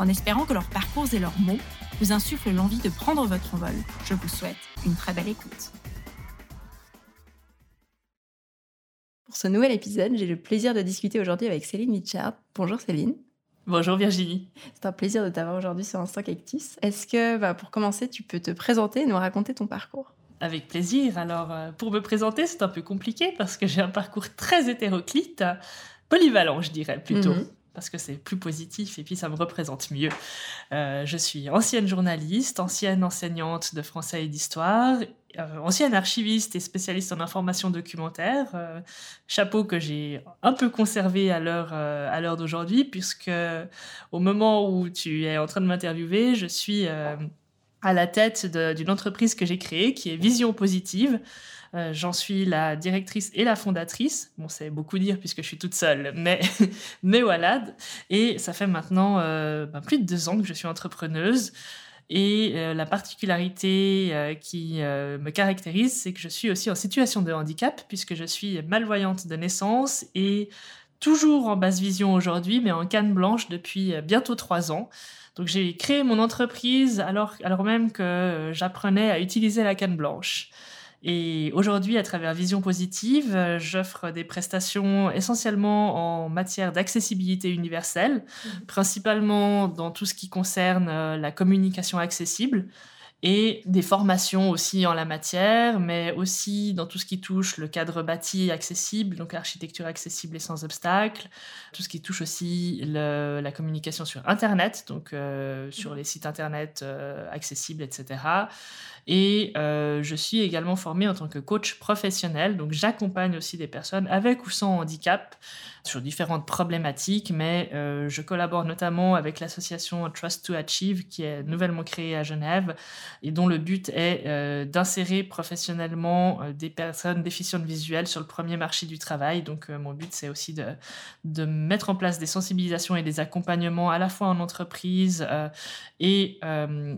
En espérant que leurs parcours et leurs mots vous insuffle l'envie de prendre votre envol. Je vous souhaite une très belle écoute. Pour ce nouvel épisode, j'ai le plaisir de discuter aujourd'hui avec Céline Mitchard. Bonjour Céline. Bonjour Virginie. C'est un plaisir de t'avoir aujourd'hui sur Instant Cactus. Est-ce que, bah, pour commencer, tu peux te présenter et nous raconter ton parcours? Avec plaisir. Alors, euh, pour me présenter, c'est un peu compliqué parce que j'ai un parcours très hétéroclite, polyvalent, je dirais plutôt. Mhm parce que c'est plus positif et puis ça me représente mieux. Euh, je suis ancienne journaliste, ancienne enseignante de français et d'histoire, euh, ancienne archiviste et spécialiste en information documentaire, euh, chapeau que j'ai un peu conservé à l'heure à l'heure d'aujourd'hui puisque au moment où tu es en train de m'interviewer, je suis à la tête d'une entreprise que j'ai créée qui est Vision Positive. Euh, j'en suis la directrice et la fondatrice. Bon, c'est beaucoup dire puisque je suis toute seule, mais, mais voilà. Et ça fait maintenant euh, ben, plus de deux ans que je suis entrepreneuse. Et euh, la particularité qui me caractérise, c'est que je suis aussi en situation de handicap, puisque je suis malvoyante de naissance et toujours en basse vision aujourd'hui, mais en canne blanche depuis bientôt trois ans. Donc j'ai créé mon entreprise alors, alors même que j'apprenais à utiliser la canne blanche. Et aujourd'hui, à travers Vision Positive, euh, j'offre des prestations essentiellement en matière d'accessibilité universelle, mmh. principalement dans tout ce qui concerne euh, la communication accessible et des formations aussi en la matière, mais aussi dans tout ce qui touche le cadre bâti accessible, donc l'architecture accessible et sans obstacle, tout ce qui touche aussi la communication sur Internet, donc euh, sur les sites Internet accessibles, etc. Et euh, je suis également formée en tant que coach professionnel. Donc j'accompagne aussi des personnes avec ou sans handicap sur différentes problématiques, mais euh, je collabore notamment avec l'association Trust to Achieve qui est nouvellement créée à Genève et dont le but est euh, d'insérer professionnellement des personnes déficientes visuelles sur le premier marché du travail. Donc mon but c'est aussi de mettre en place des sensibilisations et des accompagnements à la fois en entreprise et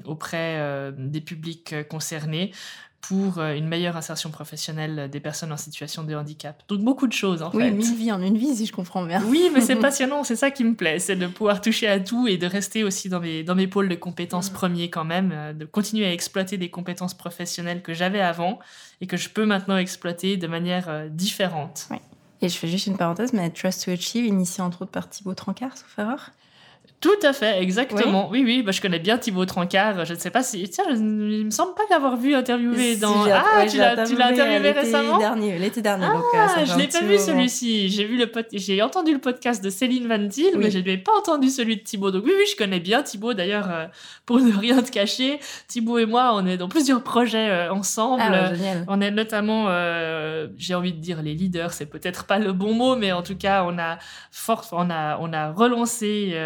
auprès des publics concernés pour euh, une meilleure insertion professionnelle des personnes en situation de handicap. Donc beaucoup de choses en fait. Oui, mille vies en une vie si je comprends bien. Oui, mais c'est passionnant, c'est ça qui me plaît, c'est de pouvoir toucher à tout et de rester aussi dans mes, dans mes pôles de compétences mm. premiers quand même, euh, de continuer à exploiter des compétences professionnelles que j'avais avant et que je peux maintenant exploiter de manière euh, différente. Oui. Et je fais juste une parenthèse, mais Trust to Achieve, initié entre autres par Thibaut Trancard, sauf erreur? Tout à fait, exactement. Oui, oui, bah, je connais bien Thibaut Trancard. Je ne sais pas si. Tiens, je, il me semble pas l'avoir vu interviewer dans. ah, tu l'as interviewé récemment dernier, L'été dernier. Ah, donc, euh, je l'ai pas vu celui-ci. J'ai vu le j'ai entendu le podcast de Céline Van Til, mais je n'ai pas entendu celui de Thibaut. Donc oui, oui, je connais bien Thibaut. D'ailleurs, euh, pour ne rien te cacher, Thibaut et moi, on est dans plusieurs projets euh, ensemble. Ah, on est notamment, j'ai envie de dire les leaders, c'est peut-être pas le bon mot, mais en tout cas, on a, fort, on a, on a relancé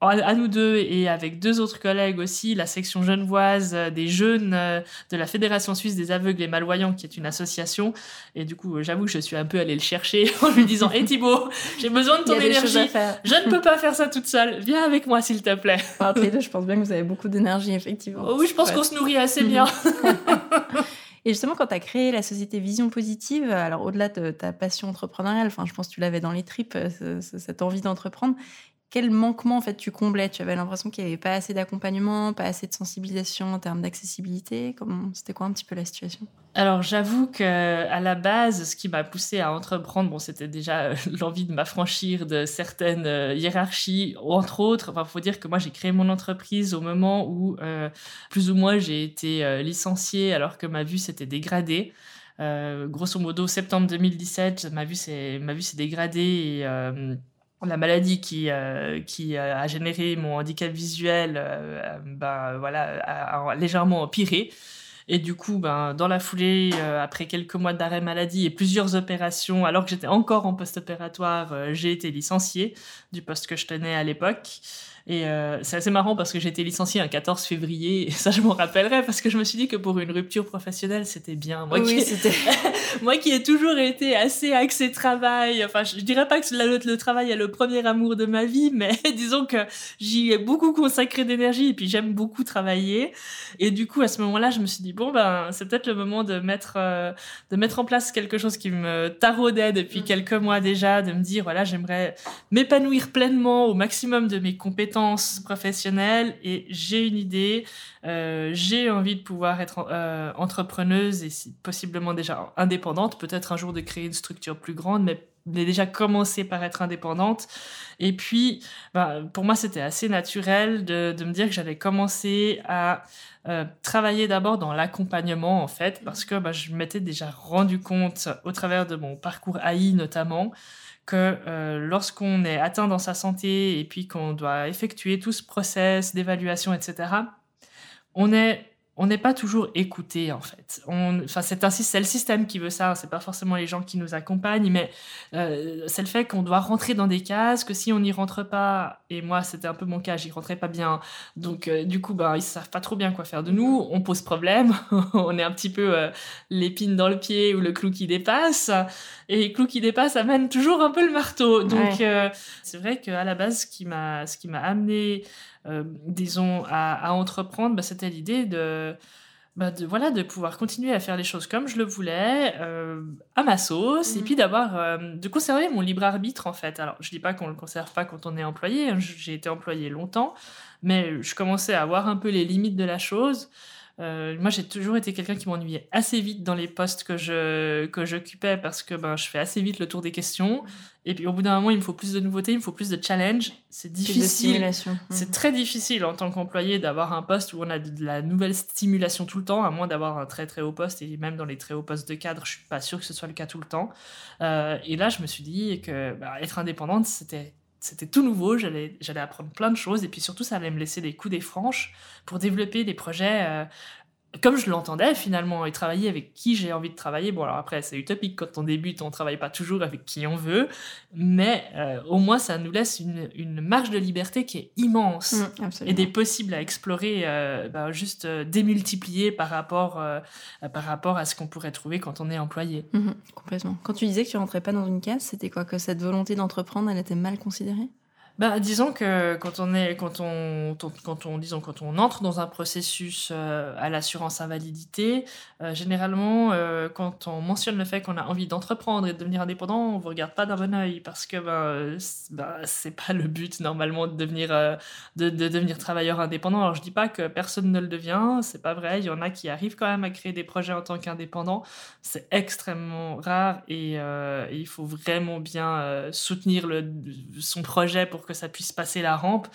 à nous deux et avec deux autres collègues aussi, la section genevoise euh, des jeunes euh, de la Fédération suisse des aveugles et malvoyants, qui est une association. Et du coup, j'avoue que je suis un peu allée le chercher en lui disant Hé Thibaut, j'ai besoin de ton énergie. Je ne peux pas faire ça toute seule. Viens avec moi, s'il te plaît. je pense bien que vous avez beaucoup d'énergie, effectivement. Oh oui, je pense qu'on se nourrit assez bien. Et justement, quand tu as créé la société Vision Positive, alors au-delà de ta passion entrepreneuriale, enfin, je pense que tu l'avais dans les tripes, euh, cette envie d'entreprendre, quel manquement en fait tu comblais? Tu avais l'impression qu'il n'y avait pas assez d'accompagnement, pas assez de sensibilisation en termes d'accessibilité? C'était quoi un petit peu la situation? Alors j'avoue que à la base, ce qui m'a poussé à entreprendre, bon, c'était déjà euh, l'envie de m'affranchir de certaines euh, hiérarchies, entre autres. Enfin, faut dire que moi j'ai créé mon entreprise au moment où euh, plus ou moins j'ai été licenciée alors que ma vue s'était dégradée. grosso modo, septembre 2017, ma vue s'est ma vue s'est dégradée et la maladie qui, euh, qui euh, a généré mon handicap visuel euh, ben, voilà, a, légèrement empiré. Et du coup, ben, dans la foulée, après quelques mois d'arrêt maladie et plusieurs opérations, alors que j'étais encore en post-opératoire, j'ai été licenciée du poste que je tenais à l'époque. Et c'est assez marrant parce que j'ai été licenciée un 14 février, et ça je m'en rappellerai parce que je me suis dit que pour une rupture professionnelle, c'était bien. Moi, oui, qui... Moi qui ai toujours été assez axée travail, enfin je, dirais pas que le, le travail est le premier amour de ma vie, mais disons que j'y ai beaucoup consacré d'énergie et puis j'aime beaucoup travailler. Et du coup, à ce moment-là, je me suis dit, bon, ben, c'est peut-être le moment de mettre, euh, de mettre en place quelque chose qui me taraudait depuis mm. quelques mois déjà, de me dire, voilà, j'aimerais m'épanouir pleinement au maximum de mes compétences professionnelles et j'ai une idée, euh, j'ai envie de pouvoir être euh, entrepreneuse et possiblement déjà indépendante, peut-être un jour de créer une structure plus grande, mais déjà commencé par être indépendante. Et puis, bah, pour moi, c'était assez naturel de, me dire que j'allais commencer à euh, travailler d'abord dans l'accompagnement, en fait, parce que bah, je m'étais déjà rendu compte, au travers de mon parcours AI notamment, que euh, lorsqu'on est atteint dans sa santé et puis qu'on doit effectuer tout ce process d'évaluation, etc., on est on n'est pas toujours écouté en fait. enfin, c'est ainsi, c'est le système qui veut ça. C'est pas forcément les gens qui nous accompagnent, mais euh, c'est le fait qu'on doit rentrer dans des cases. Que si on n'y rentre pas, et moi c'était un peu mon cas, j'y rentrais pas bien. Donc euh, du coup, bah ils savent pas trop bien quoi faire de nous. On pose problème. on est un petit peu euh, l'épine dans le pied ou le clou qui dépasse. Et le clou qui dépasse amène toujours un peu le marteau. Donc c'est vrai qu'à la base, ce qui m'a, ce qui m'a amené euh, disons, à, entreprendre, bah, c'était l'idée de, bah, de, voilà, de pouvoir continuer à faire les choses comme je le voulais, euh, à ma sauce, et mhm. puis d'avoir, euh, de conserver mon libre arbitre, en fait. Alors, je dis pas qu'on le conserve pas quand on est employé, hein, j'ai été employé longtemps, mais je commençais à voir un peu les limites de la chose. Euh, moi, j'ai toujours été quelqu'un qui m'ennuyait assez vite dans les postes que je que j'occupais parce que ben, je fais assez vite le tour des questions. Et puis au bout d'un moment, il me faut plus de nouveautés, il me faut plus de challenge. C'est difficile. C'est mhm. très difficile en tant qu'employé d'avoir un poste où on a de la nouvelle stimulation tout le temps, à moins d'avoir un très très haut poste. Et même dans les très hauts postes de cadre, je suis pas sûre que ce soit le cas tout le temps. Euh, et là, je me suis dit que bah, être indépendante, c'était c'était tout nouveau, j'allais, apprendre plein de choses et puis surtout ça allait me laisser des coups des franches pour développer des projets euh, comme je l'entendais finalement et travailler avec qui j'ai envie de travailler. Bon alors après c'est utopique quand on débute, on travaille pas toujours avec qui on veut, mais euh, au moins ça nous laisse une, une, marge de liberté qui est immense mmh, et des possibles à explorer, euh, bah, juste démultiplier par rapport, par rapport à ce qu'on pourrait trouver quand on est employé. Mmh, complètement. Quand tu disais que tu rentrais pas dans une case, c'était quoi? Que cette volonté d'entreprendre, elle était mal considérée? Bah, disons que quand on est, quand on, quand on, disons, quand on entre dans un processus euh, à l'assurance invalidité, euh, généralement, euh, quand on mentionne le fait qu'on a envie d'entreprendre et de devenir indépendant, on vous regarde pas d'un bon oeil parce que ben, bah, c'est pas le but normalement de devenir, de, de, devenir travailleur indépendant. Alors je dis pas que personne ne le devient, c'est pas vrai. Il y en a qui arrivent quand même à créer des projets en tant qu'indépendant. C'est extrêmement rare et, et, il faut vraiment bien soutenir le, son projet pour que ça puisse passer la rampe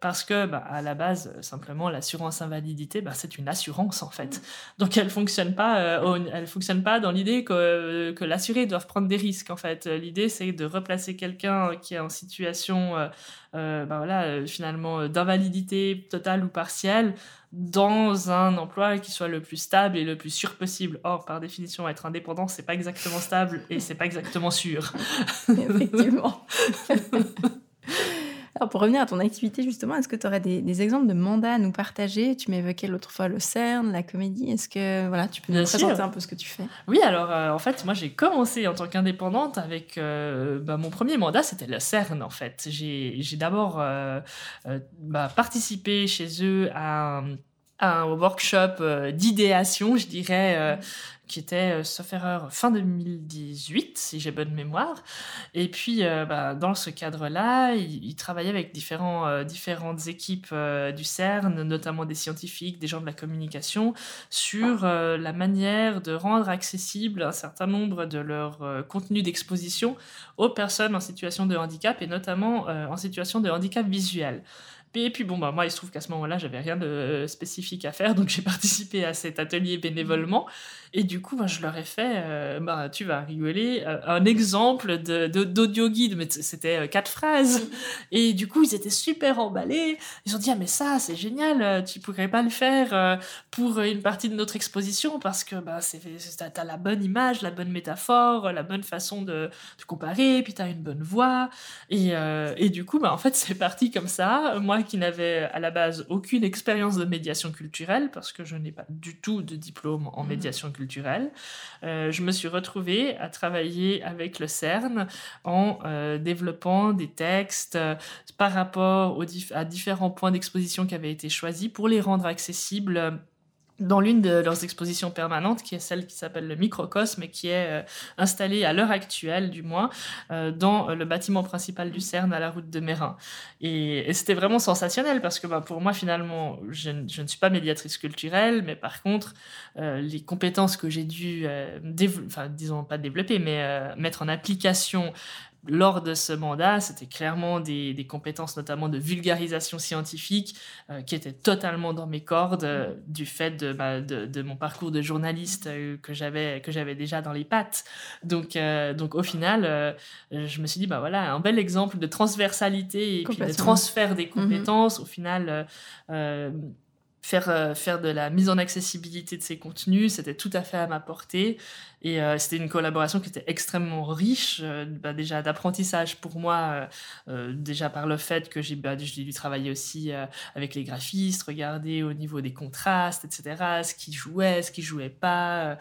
parce que bah, à la base simplement l'assurance invalidité bah, c'est une assurance en fait donc elle fonctionne pas euh, elle fonctionne pas dans l'idée que, que l'assuré doit prendre des risques en fait l'idée c'est de replacer quelqu'un qui est en situation euh, euh, bah, voilà finalement d'invalidité totale ou partielle dans un emploi qui soit le plus stable et le plus sûr possible. Or, par définition, être indépendant, c'est pas exactement stable et c'est pas exactement sûr. Effectivement. Alors pour revenir à ton activité justement, est-ce que tu aurais des, exemples de mandats à nous partager? Tu m'évoquais l'autre fois le CERN, la comédie. Est-ce que voilà, tu peux nous présenter un peu ce que tu fais? Oui, alors euh, en fait, moi j'ai commencé en tant qu'indépendante avec euh, bah, mon premier mandat, c'était le CERN en fait. J'ai d'abord euh, bah, participé chez eux à un workshop d'idéation, je dirais, qui était, euh, sauf erreur, fin 2018, si j'ai bonne mémoire. Et puis, euh, bah, dans ce cadre-là, il, travaillait avec différents, euh, différentes équipes du CERN, notamment des scientifiques, des gens de la communication, sur la manière de rendre accessible un certain nombre de leurs contenus d'exposition aux personnes en situation de handicap, et notamment en situation de handicap visuel. Et puis bon, bah, moi, il se trouve qu'à ce moment-là, j'avais rien de spécifique à faire, donc j'ai participé à cet atelier bénévolement. Et du coup, bah, je leur ai fait, euh, bah, tu vas rigoler, euh, un exemple d'audio guide, mais c'était euh, quatre phrases. Et du coup, ils étaient super emballés. Ils ont dit, ah, mais ça, c'est génial, tu pourrais pas le faire pour une partie de notre exposition parce que bah, t'as la bonne image, la bonne métaphore, la bonne façon de, de comparer, puis t'as une bonne voix. Et, et du coup, bah, en fait, c'est parti comme ça. Moi qui n'avais à la base aucune expérience de médiation culturelle, parce que je n'ai pas du tout de diplôme en mmh. médiation culturelle, euh, je me suis retrouvée à travailler avec le CERN en euh, développant des textes euh, par rapport à différents points d'exposition qui avaient été choisis pour les rendre accessibles dans l'une de leurs expositions permanentes, qui est celle qui s'appelle le Microcosme et qui est euh, installée à l'heure actuelle, du moins, euh, dans le bâtiment principal du CERN à la route de Mérin. Et, c'était vraiment sensationnel parce que bah, pour moi, finalement, je, ne suis pas médiatrice culturelle, mais par contre, euh, les compétences que j'ai dû, enfin, disons pas développer, mais mettre en application lors de ce mandat, c'était clairement des, compétences notamment de vulgarisation scientifique euh, qui étaient totalement dans mes cordes euh, du fait de, bah, de, mon parcours de journaliste euh, que j'avais que j'avais déjà dans les pattes. Donc, donc au final, je me suis dit, bah voilà, un bel exemple de transversalité et puis de transfert des mhm. compétences. Au final, faire, euh, faire de la mise en accessibilité de ces contenus, c'était tout à fait à ma portée. Et euh, c'était une collaboration qui était extrêmement riche, euh, bah, déjà d'apprentissage pour moi, déjà par le fait que j'ai bah, dû travailler aussi avec les graphistes, regarder au niveau des contrastes, etc., ce qui jouait, ce qui jouait pas,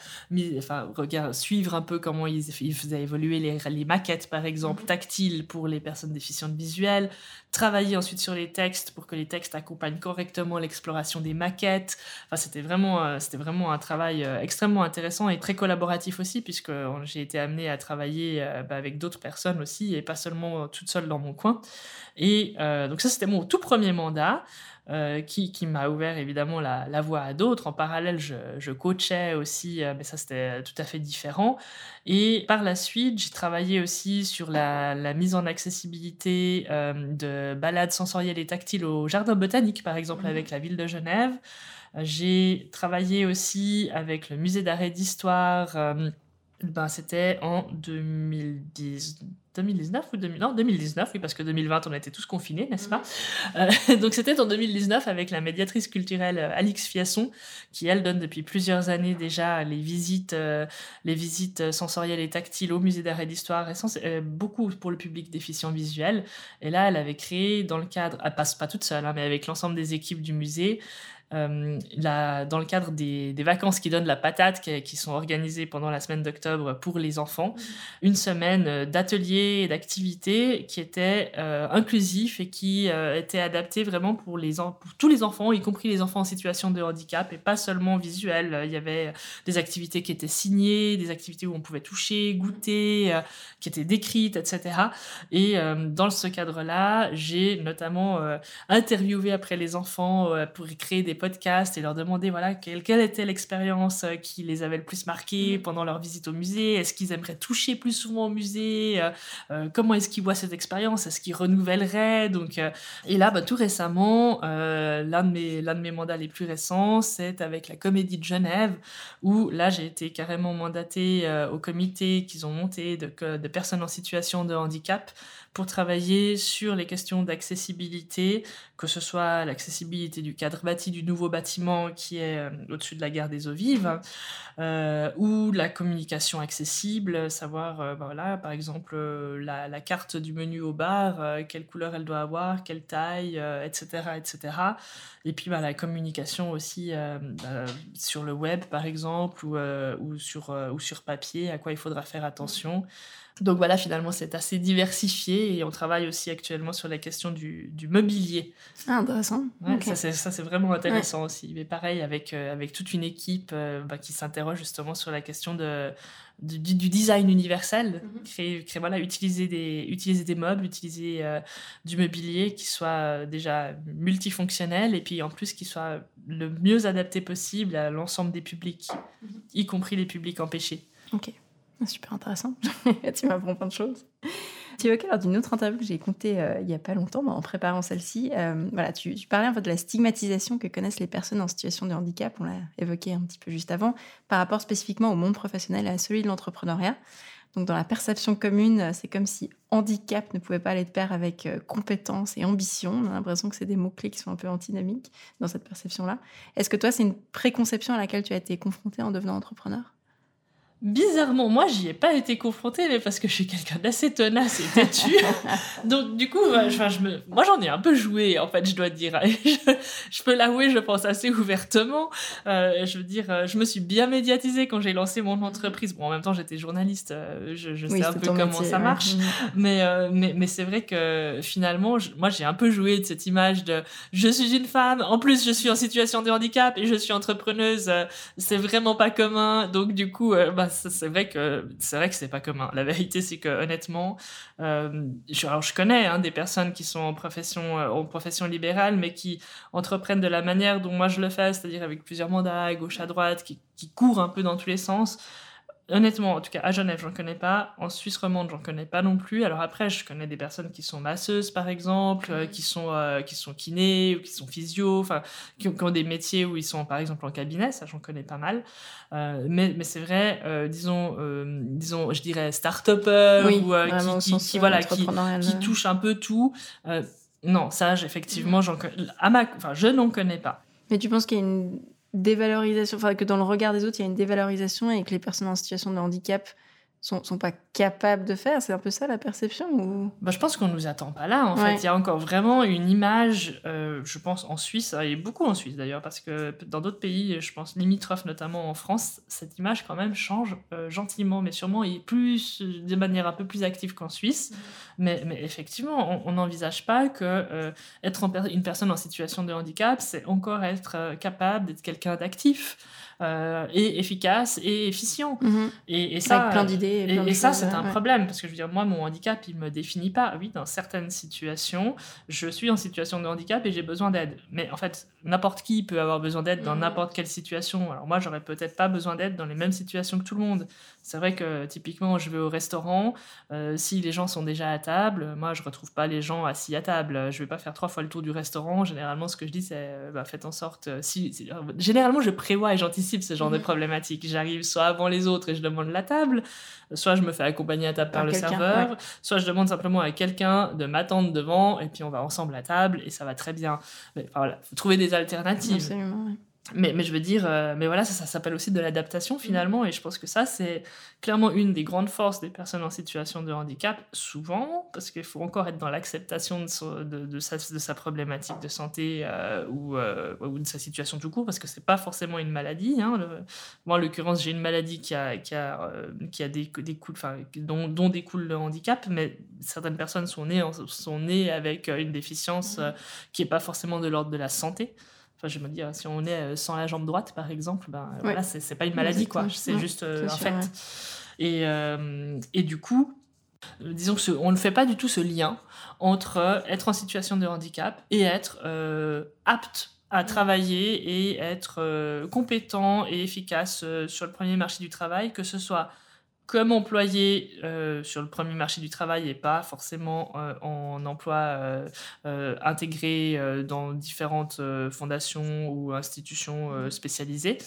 enfin, suivre un peu comment ils, ils faisaient évoluer les, les, maquettes, par exemple, mhm. tactiles pour les personnes déficientes visuelles, travailler ensuite sur les textes pour que les textes accompagnent correctement l'exploration des maquettes. Enfin, c'était vraiment, euh, c'était vraiment un travail euh, extrêmement intéressant et très collaboratif aussi, puisque j'ai été amenée à travailler euh, bah, avec d'autres personnes aussi et pas seulement toute seule dans mon coin. Et donc ça, c'était mon tout premier mandat. Qui, qui m'a ouvert évidemment la, voie à d'autres. En parallèle, je, coachais aussi, mais ça c'était tout à fait différent. Et par la suite, j'ai travaillé aussi sur la, mise en accessibilité de balades sensorielles et tactiles au jardin botanique, par exemple, avec la ville de Genève. J'ai travaillé aussi avec le musée d'art et d'histoire. ben, C'était en 2010, 2019 ou 2000, non, 2019, oui, parce que 2020, on était tous confinés, n'est-ce pas euh, Donc c'était en 2019 avec la médiatrice culturelle euh, Alix Fiasson, qui elle donne depuis plusieurs années déjà les visites, euh, les visites sensorielles et tactiles au musée d'art et d'histoire, et beaucoup pour le public déficient visuel. Et là, elle avait créé dans le cadre, elle passe pas toute seule, hein, mais avec l'ensemble des équipes du musée, euh, dans le cadre des, vacances qui donnent la patate, qui, sont organisées pendant la semaine d'octobre pour les enfants, mmh. une semaine euh, d'ateliers et d'activités qui étaient euh, inclusifs et qui étaient adaptés vraiment pour, les pour tous les enfants, y compris les enfants en situation de handicap, et pas seulement visuel. Il y avait des activités qui étaient signées, des activités où on pouvait toucher, goûter, qui étaient décrites, etc. Et dans ce cadre-là, j'ai notamment interviewé après les enfants pour créer des podcasts et leur demander voilà quelle, quelle était l'expérience euh, qui les avait le plus marqué mm. pendant leur visite au musée? Est-ce qu'ils aimeraient toucher plus souvent au musée? Euh, euh, Comment est-ce qu'ils voient cette expérience? Est-ce qu'ils renouvelleraient? Donc, et là, bah, tout récemment, l'un de mes l'un de mes mandats les plus récents, c'est avec la Comédie de Genève, où là, j'ai été carrément mandatée au comité qu'ils ont monté de, de personnes en situation de handicap pour travailler sur les questions d'accessibilité, que ce soit l'accessibilité du cadre bâti du nouveau bâtiment qui est euh, au-dessus de la gare des eaux vives, euh, ou la communication accessible, savoir, euh, bah voilà, par exemple, la, carte du menu au bar, quelle couleur elle doit avoir, quelle taille, etc., etc. Et puis bah, la communication aussi sur le web, par exemple, ou sur papier, à quoi il faudra faire attention. Donc voilà, finalement, c'est assez diversifié et on travaille aussi actuellement sur la question du, du mobilier. Ah, intéressant. Ça, c'est vraiment intéressant aussi. Mais pareil, avec, euh, avec toute une équipe euh, bah, qui s'interroge justement sur la question de, du, du, design universel. Mhm. créer, créer, voilà, utiliser, des, utiliser des meubles, utiliser euh, du mobilier qui soit déjà multifonctionnel et puis en plus qui soit le mieux adapté possible à l'ensemble des publics, mhm. y compris les publics empêchés. Ok. Super intéressant. tu m'apprends plein de choses. Tu évoquais lors d'une autre interview que j'ai écoutée euh, il y a pas longtemps, en préparant celle-ci. Euh, voilà, tu, parlais en fait de la stigmatisation que connaissent les personnes en situation de handicap. On l'a évoqué un petit peu juste avant, par rapport spécifiquement au monde professionnel et à celui de l'entrepreneuriat. Donc, dans la perception commune, c'est comme si handicap ne pouvait pas aller de pair avec compétence et ambition. On a l'impression que c'est des mots-clés qui sont un peu antinomiques dans cette perception-là. Est-ce que toi, c'est une préconception à laquelle tu as été confronté en devenant entrepreneur? Bizarrement, moi, j'y ai pas été confrontée, mais parce que je suis quelqu'un d'assez tenace et têtu. Donc, du coup, je me... moi, j'en ai un peu joué, en fait, je dois dire. je, peux l'avouer, je pense assez ouvertement. Euh, je veux dire, euh, je me suis bien médiatisée quand j'ai lancé mon entreprise. Bon, en même temps, j'étais journaliste, euh, je, sais un peu comment ça marche. Mais, mais, mais c'est vrai que finalement, moi, j'ai un peu joué de cette image de je suis une femme, en plus, je suis en situation de handicap et je suis entrepreneuse. c'est vraiment pas commun. Donc, du coup, bah, c'est vrai que c'est vrai que c'est pas commun. La vérité, c'est que honnêtement, euh, je, alors je connais hein, des personnes qui sont en profession euh, en profession libérale, mais qui entreprennent de la manière dont moi je le fais, c'est-à-dire avec plusieurs mandats à gauche à droite, qui, qui courent un peu dans tous les sens. Honnêtement, en tout cas, à Genève, j'en connais pas. En Suisse romande, j'en connais pas non plus. Alors après, je connais des personnes qui sont masseuses, par exemple, euh, qui sont euh, qui sont kinés ou qui sont physio, enfin, qui, ont des métiers où ils sont, par exemple, en cabinet. Ça, j'en connais pas mal. Euh, mais, mais c'est vrai, disons, disons, je dirais start-upper ou qui, qui, voilà, qui, qui touche un peu tout. non, ça, effectivement, j'en, à ma, enfin, je n'en connais pas. Mais tu penses qu'il y a une dévalorisation, enfin que dans le regard des autres, il y a une dévalorisation et que les personnes en situation de handicap sont, sont pas capables de faire C'est un peu ça la perception ou... bah, Je pense qu'on nous attend pas là. En fait, il y a encore vraiment une image, euh, je pense en Suisse, et beaucoup en Suisse d'ailleurs, parce que dans d'autres pays, je pense limitrophes, notamment en France, cette image quand même change euh, gentiment, mais sûrement et plus de manière un peu plus active qu'en Suisse. Mais, mais, effectivement, on n'envisage pas que euh, être une personne en situation de handicap, c'est encore être capable d'être quelqu'un d'actif. Euh, et efficace et efficient. Mhm. Et, et, ça, Avec plein d'idées. Et, ça, c'est un problème parce que je veux dire, moi, mon handicap, il me définit pas. Oui, dans certaines situations, je suis en situation de handicap et j'ai besoin d'aide. Mais en fait, n'importe qui peut avoir besoin d'aide dans mhm. n'importe quelle situation. Alors moi, j'aurais peut-être pas besoin d'aide dans les mêmes situations que tout le monde. C'est vrai que typiquement, je vais au restaurant, euh, si les gens sont déjà à table, moi, je retrouve pas les gens assis à table. Je vais pas faire trois fois le tour du restaurant. Généralement, ce que je dis, c'est euh, bah, faites en sorte. si, généralement, je prévois et j'anticipe ce genre de mhm. problématique. J'arrive soit avant les autres et je demande la table, soit je me fais accompagner à table par, le serveur, soit je demande simplement à quelqu'un de m'attendre devant et puis on va ensemble à table et ça va très bien. Mais voilà, faut trouver des alternatives. Absolument, mais, mais je veux dire, euh, mais voilà, ça, ça s'appelle aussi de l'adaptation finalement, et je pense que ça, c'est clairement une des grandes forces des personnes en situation de handicap, souvent, parce qu'il faut encore être dans l'acceptation de, de, de, sa, de sa problématique de santé euh, ou, euh, ou de sa situation tout court, parce que c'est pas forcément une maladie. Hein, moi, en l'occurrence, j'ai une maladie qui a, qui a, qui a des, des enfin, dont, dont découle le handicap, mais certaines personnes sont nées, sont nées avec une déficience qui est pas forcément de l'ordre de la santé. Enfin, je me dis, si on est euh, sans la jambe droite, par exemple, ben, voilà, c'est pas une maladie, quoi. C'est juste euh, un fait. Et, euh, et du coup, disons qu'on ne fait pas du tout ce lien entre être en situation de handicap et être apte à travailler et être compétent et efficace sur le premier marché du travail, que ce soit comme employé euh, sur le premier marché du travail et pas forcément euh, en emploi euh, intégré dans différentes fondations ou institutions spécialisées.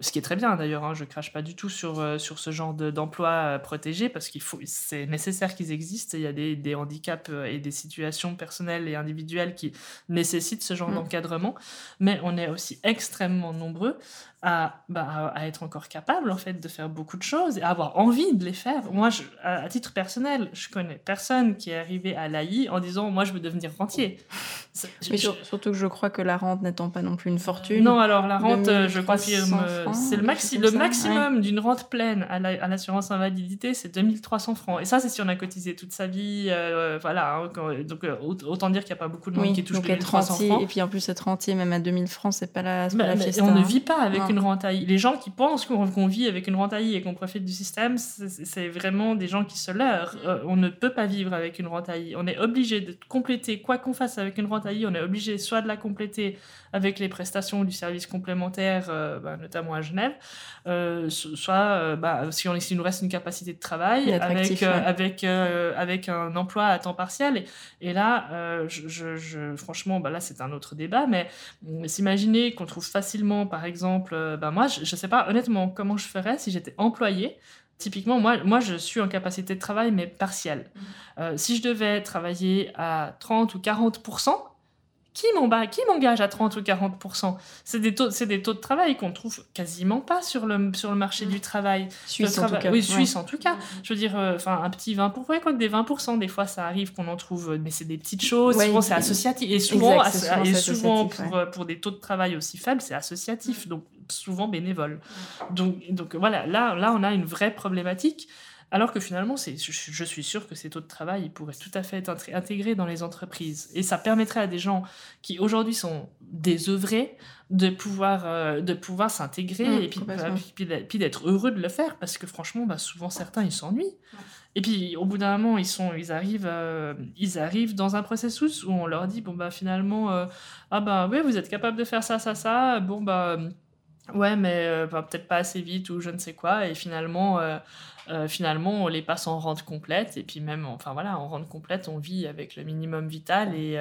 Ce qui est très bien d'ailleurs, hein, je ne crache pas du tout sur, sur ce genre d'emploi protégé parce qu'il faut, c'est nécessaire qu'ils existent. Il y a des, des, handicaps et des situations personnelles et individuelles qui nécessitent ce genre mmh. d'encadrement, mais on est aussi extrêmement nombreux à, bah, à, être encore capable en fait de faire beaucoup de choses et à avoir envie de les faire. Moi, je, à, titre personnel, je connais personne qui est arrivé à l'AI en disant moi je veux devenir rentier. Mais surtout que je crois que la rente n'étant pas non plus une fortune. Non, alors la rente, je confirme, c'est le, maxi le maximum d'une rente pleine à l'assurance invalidité, c'est 2300 francs. Et ça, c'est si on a cotisé toute sa vie. Euh, voilà, hein, donc euh, autant dire qu'il n'y a pas beaucoup de monde qui touche 2300 francs. Et puis en plus, être rentier, même à 2000 francs, c'est pas la, pas la On ne vit pas avec une rente AI. Les gens qui pensent qu'on vit avec une rente AI et qu'on profite du système, c'est vraiment des gens qui se leurrent. Euh, on ne peut pas vivre avec une rente AI. On est obligé de compléter, quoi qu'on fasse avec une rente AI, on est obligé soit de la compléter avec les prestations du service complémentaire, euh, bah, notamment à Genève, euh, soit bah, si, on, si nous reste une capacité de travail avec, avec, avec un emploi à temps partiel. Et, là, je, je, franchement, bah, là c'est un autre débat, mais s'imaginer qu'on trouve facilement, par exemple, bah, moi je ne sais pas honnêtement comment je ferais si j'étais employé Typiquement, moi, moi, je suis en capacité de travail, mais partielle. Euh, si je devais travailler à 30 ou 40 qui m'engage à 30 ou 40 C'est des taux, c'est des taux de travail qu'on trouve quasiment pas sur le sur le marché du travail. Suisse en tout cas. Oui, Suisse en tout cas. Je veux dire, euh, enfin un petit 20 quoi que des 20 des fois ça arrive qu'on en trouve, mais c'est des petites choses. souvent c'est associatif et souvent, et souvent pour, euh, pour des taux de travail aussi faibles, c'est associatif. Donc souvent bénévole. Donc, donc voilà, là, là, on a une vraie problématique. Alors que finalement, je, suis sûr que ces taux de travail pourraient tout à fait être intégrés dans les entreprises. Et ça permettrait à des gens qui aujourd'hui sont désœuvrés de pouvoir, euh, de pouvoir s'intégrer mmh, et puis, puis, d'être heureux de le faire parce que franchement, bah, souvent certains, ils s'ennuient. Et puis au bout d'un moment, ils, sont, ils, arrivent, euh, ils arrivent dans un processus où on leur dit, bon, bah finalement, euh, ah bah oui, vous êtes capable de faire ça, ça, ça, bon, bah ouais, mais euh, peut-être pas assez vite ou je ne sais quoi. Et finalement, euh, euh, finalement, on les passe en rente complète. Et puis même, enfin voilà, en rente complète, on vit avec le minimum vital et,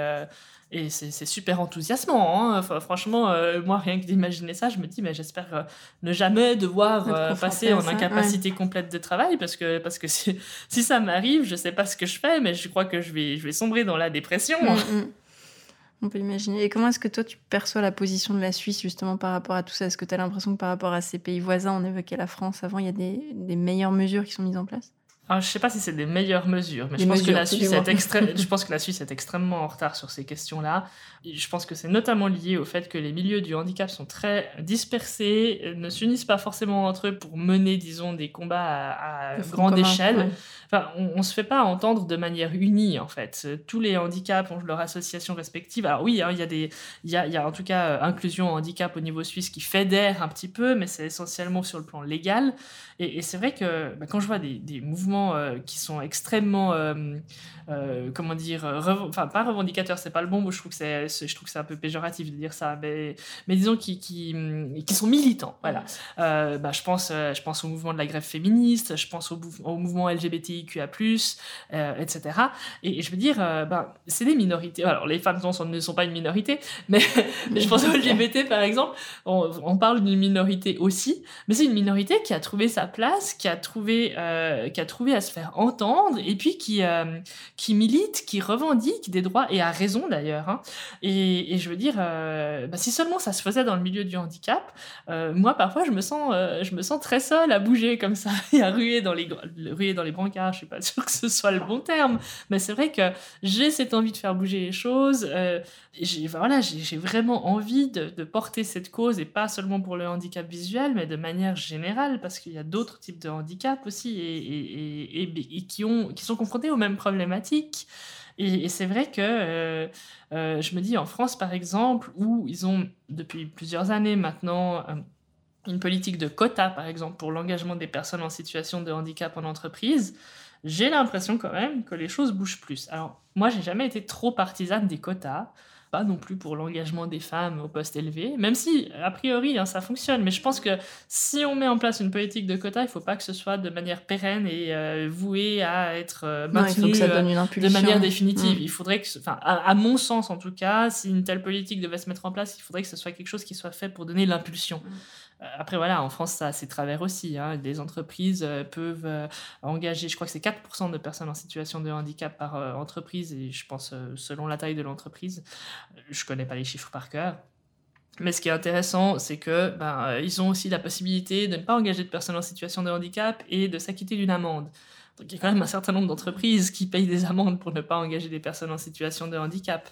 et c'est super enthousiasmant. Hein. franchement, moi, rien que d'imaginer ça, je me dis, mais j'espère ne jamais devoir passer en incapacité complète de travail parce que, parce que si, si ça m'arrive, je sais pas ce que je fais, mais je crois que je vais, je vais sombrer dans la dépression. Mm, mm. On peut imaginer. Et comment est-ce que toi, tu perçois la position de la Suisse justement par rapport à tout ça? Est-ce que tu as l'impression que par rapport à ces pays voisins, on évoquait la France avant, il y a des, des meilleures mesures qui sont mises en place? Alors, je ne sais pas si c'est des meilleures mesures, mais je pense, que la Suisse est je pense que la Suisse est extrêmement en retard sur ces questions-là. Je pense que c'est notamment lié au fait que les milieux du handicap sont très dispersés, ne s'unissent pas forcément entre eux pour mener, disons, des combats à, grande échelle. Enfin, on ne se fait pas entendre de manière unie, en fait. Tous les handicaps ont leur association respective. Alors oui, hein, il y, a des, y, a, y a en tout cas euh, inclusion handicap au niveau suisse qui fédère un petit peu, mais c'est essentiellement sur le plan légal. Et, c'est vrai que bah, quand je vois des, des mouvements euh, qui sont extrêmement, euh, euh, comment dire, enfin pas revendicateurs, c'est pas le bon mot, je trouve que c'est, je trouve que c'est un peu péjoratif de dire ça, mais, mais disons qui, qui, qui sont militants, voilà. bah, je, pense, je pense au mouvement de la grève féministe, je pense au, au mouvement LGBTIQA+, etc. Et, je veux dire, bah, c'est des minorités. Alors les femmes ne sont pas une minorité, mais, je pense au LGBT par exemple, on, on parle d'une minorité aussi, mais c'est une minorité qui a trouvé sa place, qui a trouvé, euh, qui a trouvé à se faire entendre, et puis qui, euh, qui milite, qui revendique des droits, et a raison d'ailleurs. Hein. Et, je veux dire, euh, bah, si seulement ça se faisait dans le milieu du handicap, moi parfois je me, sens, je me sens très seule à bouger comme ça, et à ruer dans les, ruer dans les brancards, je suis pas sûre que ce soit le bon terme, mais c'est vrai que j'ai cette envie de faire bouger les choses. j'ai voilà, vraiment envie de, porter cette cause, et pas seulement pour le handicap visuel, mais de manière générale, parce qu'il y a d'autres types de handicap aussi et, qui, ont, qui sont confrontés aux mêmes problématiques. Et, c'est vrai que euh, euh, je me dis en France, par exemple, où ils ont depuis plusieurs années maintenant euh, une politique de quota, par exemple, pour l'engagement des personnes en situation de handicap en entreprise, j'ai l'impression quand même que les choses bougent plus. Alors, moi, j'ai jamais été trop partisane des quotas pas non plus pour l'engagement des femmes au poste élevé, même si, a priori, hein, ça fonctionne. Mais je pense que si on met en place une politique de quotas, il ne faut pas que ce soit de manière pérenne et euh, voué à être euh, maintenu euh, de manière définitive. Mm. Il faudrait que, enfin, à, mon sens en tout cas, si une telle politique devait se mettre en place, il faudrait que ce soit quelque chose qui soit fait pour donner l'impulsion. Mm. Euh, après, voilà, en France, ça a ses travers aussi. Hein. Des entreprises euh, peuvent euh, engager, je crois que c'est 4% de personnes en situation de handicap par entreprise, et je pense selon la taille de l'entreprise. Je connais pas les chiffres par cœur. Mais ce qui est intéressant, c'est que ben, ils ont aussi la possibilité de ne pas engager de personnes en situation de handicap et de s'acquitter d'une amende. Donc il y a quand même un certain nombre d'entreprises qui payent des amendes pour ne pas engager des personnes en situation de handicap.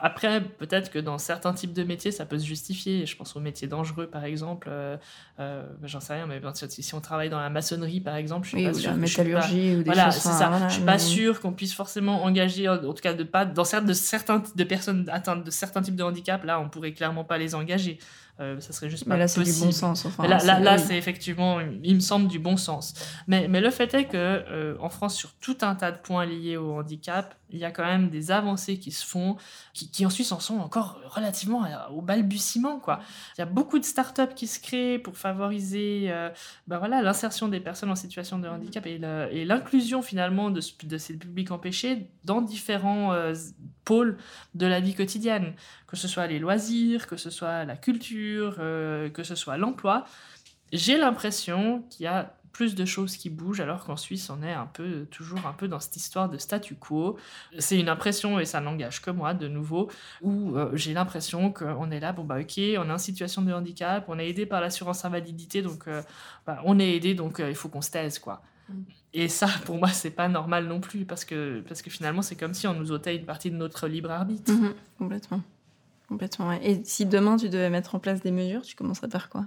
Après, peut-être que dans certains types de métiers, ça peut se justifier. Je pense aux métiers dangereux, par exemple. Euh, euh, j'en sais rien, mais si on travaille dans la maçonnerie, par exemple, je suis pas ou sûre. La métallurgie ou des voilà, choses. c'est ça. je suis pas sûre qu'on puisse forcément engager, en tout cas, de pas dans certains de certains de personnes atteintes de certains types de handicap. Là, on pourrait clairement pas les engager. Euh, ça serait juste mais pas là, c'est possible. du bon sens. Enfin, là, là, c'est- là, oui. c'est effectivement, il me semble, du bon sens. Mais, mais le fait est que euh, en France, sur tout un tas de points liés au handicap, il y a quand même des avancées qui se font, qui, qui en Suisse en sont encore relativement à- au balbutiement. Quoi. Il y a beaucoup de startups qui se créent pour favoriser euh, ben voilà, l'insertion des personnes en situation de handicap et l'inclusion finalement de, de ces publics empêchés dans différents euh, de la vie quotidienne, que ce soit les loisirs, que ce soit la culture, euh, que ce soit l'emploi. J'ai l'impression qu'il y a plus de choses qui bougent alors qu'en Suisse on est un peu toujours un peu dans cette histoire de statu quo. C'est une impression et ça n'engage que moi de nouveau où euh, j'ai l'impression qu'on est là bon bah ok on est en situation de handicap, on est aidé par l'assurance invalidité donc euh, bah, on est aidé donc il faut qu'on se taise quoi. Mm. Et ça pour moi c'est pas normal non plus parce que parce que finalement c'est comme si on nous ôtait une partie de notre libre arbitre. Mhm, complètement. Complètement, ouais. Et si demain tu devais mettre en place des mesures, tu commencerais par quoi?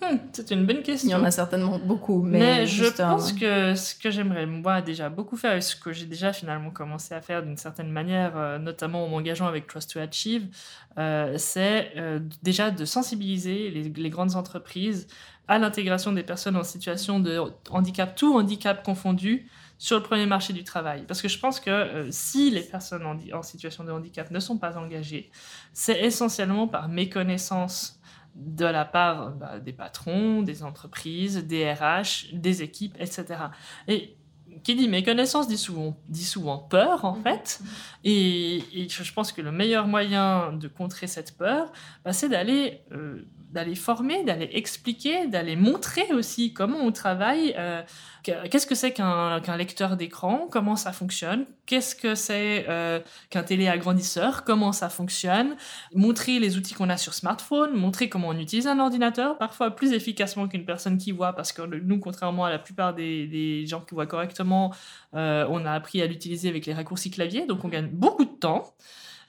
Hmm, c'est une bonne question. Il y en a certainement beaucoup, mais, Mais, je un- pense que ce que j'aimerais moi déjà beaucoup faire et ce que j'ai déjà finalement commencé à faire d'une certaine manière, euh, notamment en m'engageant avec Trust to Achieve, euh, c'est euh, déjà de sensibiliser les, les grandes entreprises à l'intégration des personnes en situation de handicap, tout handicap confondu, sur le premier marché du travail. Parce que je pense que euh, si les personnes en, situation de handicap ne sont pas engagées, c'est essentiellement par méconnaissance de la part bah, des patrons, des entreprises, des RH, des équipes, etc. Et qui dit méconnaissance dit souvent, dit souvent peur, en fait. Et, et je pense que le meilleur moyen de contrer cette peur, bah, c'est d'aller euh, d'aller former, d'aller expliquer, d'aller montrer aussi comment on travaille. euh, Qu'est-ce que c'est qu'un lecteur d'écran? Comment ça fonctionne? Qu'est-ce que c'est euh, qu'un téléagrandisseur? Comment ça fonctionne? Montrer les outils qu'on a sur smartphone, montrer comment on utilise un ordinateur, parfois plus efficacement qu'une personne qui voit, parce que nous, contrairement à la plupart des, des gens qui voient correctement, euh, on a appris à l'utiliser avec les raccourcis clavier, donc on gagne beaucoup de temps.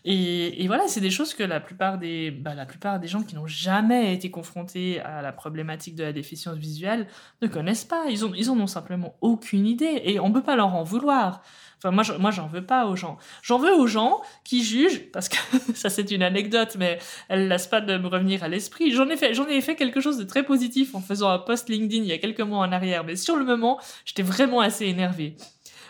Et, voilà, c'est des choses que la plupart des, bah, la plupart des gens qui n'ont jamais été confrontés à la problématique de la déficience visuelle ne connaissent pas. Ils, ont, ils en ont simplement aucune idée et on ne peut pas leur en vouloir. Enfin, moi, moi, j'en veux pas aux gens. J'en veux aux gens qui jugent, parce que ça, c'est une anecdote, mais elle ne lasse pas de me revenir à l'esprit. J'en ai fait, j'en ai fait quelque chose de très positif en faisant un post LinkedIn il y a quelques mois en arrière, mais sur le moment, j'étais vraiment assez énervée.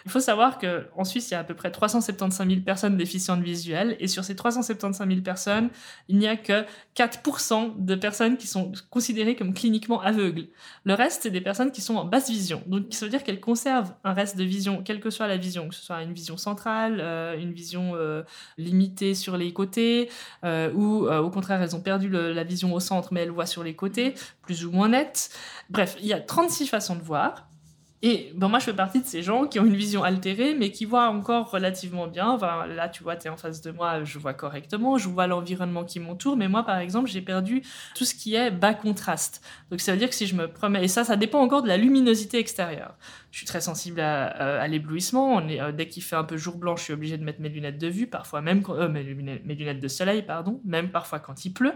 Il faut savoir qu'en Suisse, il y a à peu près 375 000 personnes déficientes visuelles, et sur ces 375 000 personnes, il n'y a que 4% de personnes qui sont considérées comme cliniquement aveugles. Le reste, c'est des personnes qui sont en basse vision. Donc, ça veut dire qu'elles conservent un reste de vision, quelle que soit la vision, que ce soit une vision centrale, euh, une vision euh, limitée sur les côtés, euh, ou au contraire, elles ont perdu la vision au centre, mais elles voient sur les côtés, plus ou moins net. Bref, il y a 36 façons de voir. Et bon, moi, je fais partie de ces gens qui ont une vision altérée, mais qui voient encore relativement bien. Enfin, là, tu vois, tu es en face de moi, je vois correctement, je vois l'environnement qui m'entoure. Mais moi, par exemple, j'ai perdu tout ce qui est bas contraste. Donc, ça veut dire que si je me promets, et ça, ça dépend encore de la luminosité extérieure. Je suis très sensible à, l'éblouissement. Euh, dès qu'il fait un peu jour blanc, je suis obligée de mettre mes lunettes de vue, parfois même quand, euh, mes lunettes de soleil, pardon, même parfois quand il pleut.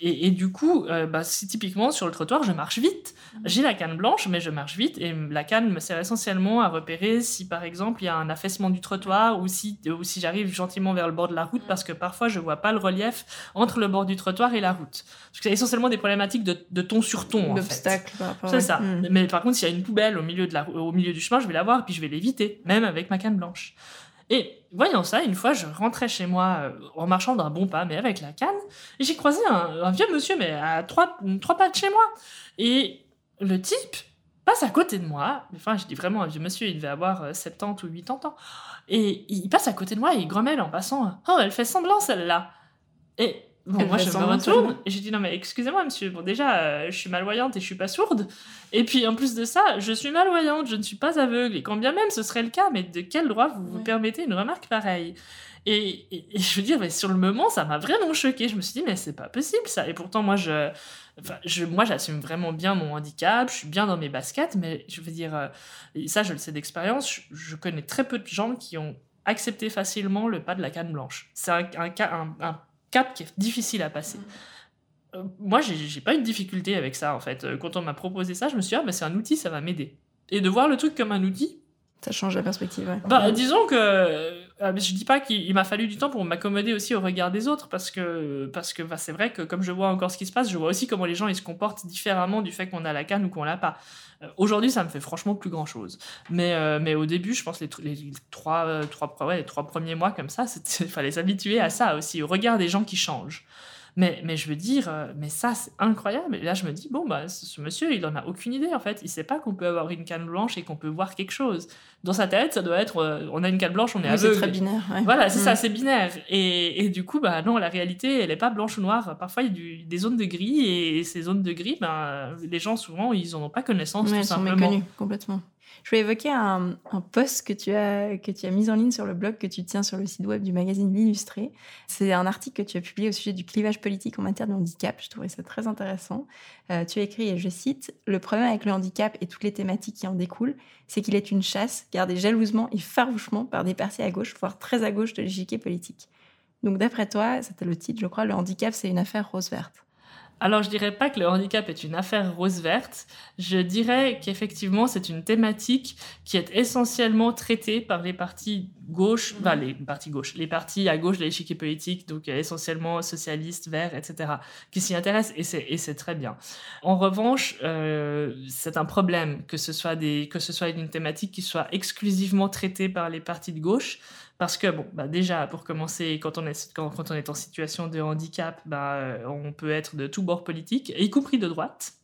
Et, et du coup, euh, bah, si typiquement sur le trottoir, je marche vite. J'ai la canne blanche, mais je marche vite. Et la canne me sert essentiellement à repérer si, par exemple, il y a un affaissement du trottoir ou si, ou si j'arrive gentiment vers le bord de la route, parce que parfois, je vois pas le relief entre le bord du trottoir et la route. Parce que c'est essentiellement des problématiques de, de ton sur ton. D'obstacles C'est ça. Mm. Mais par contre, s'il y a une poubelle au milieu, de la, au milieu du chemin, je vais la voir, puis je vais l'éviter, même avec ma canne blanche. Et voyant ça, une fois, je rentrais chez moi euh, en marchant d'un bon pas, mais avec la canne, et j'ai croisé un, vieux monsieur, mais à trois, pas de chez moi. Et le type passe à côté de moi, enfin, je dis vraiment un vieux monsieur, il devait avoir euh, 70 ou 80 ans, et il passe à côté de moi et il grommelle en passant. Oh, elle fait semblant celle-là. Et bon, Elle moi je me retourne et j'ai dit Non, mais excusez-moi, monsieur, bon, déjà, euh, je suis malvoyante et je suis pas sourde, et puis en plus de ça, je suis malvoyante, je ne suis pas aveugle, et quand bien même ce serait le cas, mais de quel droit vous vous permettez une remarque pareille? Et, et- et je veux dire, mais sur le moment, ça m'a vraiment choqué. Je me suis dit, mais c'est pas possible ça. Et pourtant, moi, je, enfin, je, moi, j'assume vraiment bien mon handicap. Je suis bien dans mes baskets, mais je veux dire, euh, et ça, je le sais d'expérience. Je, je connais très peu de gens qui ont accepter facilement le pas de la canne blanche. C'est un, un, cap qui est difficile à passer. Euh, moi, j'ai pas eu de difficulté avec ça, en fait. Euh, quand on m'a proposé ça, je me suis dit, ah, bah, c'est un outil, ça va m'aider. Et de voir le truc comme un outil, ça change la perspective. Ouais. Bah, disons que euh, je dis pas qu'il m'a fallu du temps pour m'accommoder aussi au regard des autres parce que parce que bah, c'est vrai que comme je vois encore ce qui se passe, je vois aussi comment les gens ils se comportent différemment du fait qu'on a la canne ou qu'on l'a pas. Euh, aujourd'hui, ça me fait franchement plus grand chose. Mais euh, mais au début, je pense les, les trois trois ouais, les trois premiers mois comme ça, il fallait s'habituer à ça aussi au regard des gens qui changent. Mais, mais je veux dire, euh, mais ça, c'est incroyable. Et là, je me dis, bon, bah, ce monsieur, il en a aucune idée, en fait. Il sait pas qu'on peut avoir une canne blanche et qu'on peut voir quelque chose. Dans sa tête, ça doit être, euh, on a une canne blanche, on est oui, C'est très binaire. Voilà, c'est ça, mm. c'est binaire. Et, et, du coup, bah, non, la réalité, elle est pas blanche ou noire. Parfois, il y a du, des zones de gris, et, ces zones de gris, ben, les gens, souvent, ils en ont pas connaissance, tout simplement. Sont méconnus, complètement. Je vais évoquer un, un, post que tu, as, que tu as mis en ligne sur le blog que tu tiens sur le site web du magazine L'Illustré. C'est un article que tu as publié au sujet du clivage politique en matière de handicap. Je trouvais ça très intéressant. Euh, tu as écrit, et je cite, Le problème avec le handicap et toutes les thématiques qui en découlent, c'est qu'il est une chasse gardée jalousement et farouchement par des partis à gauche, voire très à gauche de l'échiquier politique. Donc d'après toi, c'était le titre, je crois, le handicap, c'est une affaire rose-verte. Alors, je dirais pas que le handicap est une affaire rose-verte. Je dirais qu'effectivement, c'est une thématique qui est essentiellement traitée par les partis gauche, enfin, les partis gauche, les partis à gauche de l'échiquier politique, donc essentiellement socialistes, verts, etc., qui s'y intéressent, et c'est très bien. En revanche, euh, c'est un problème que ce, soit des, que ce soit une thématique qui soit exclusivement traitée par les partis de gauche. Parce que, bon, bah déjà, pour commencer, quand on est, quand, on est en situation de handicap, bah, euh, on peut être de tous bords politiques, y compris de droite.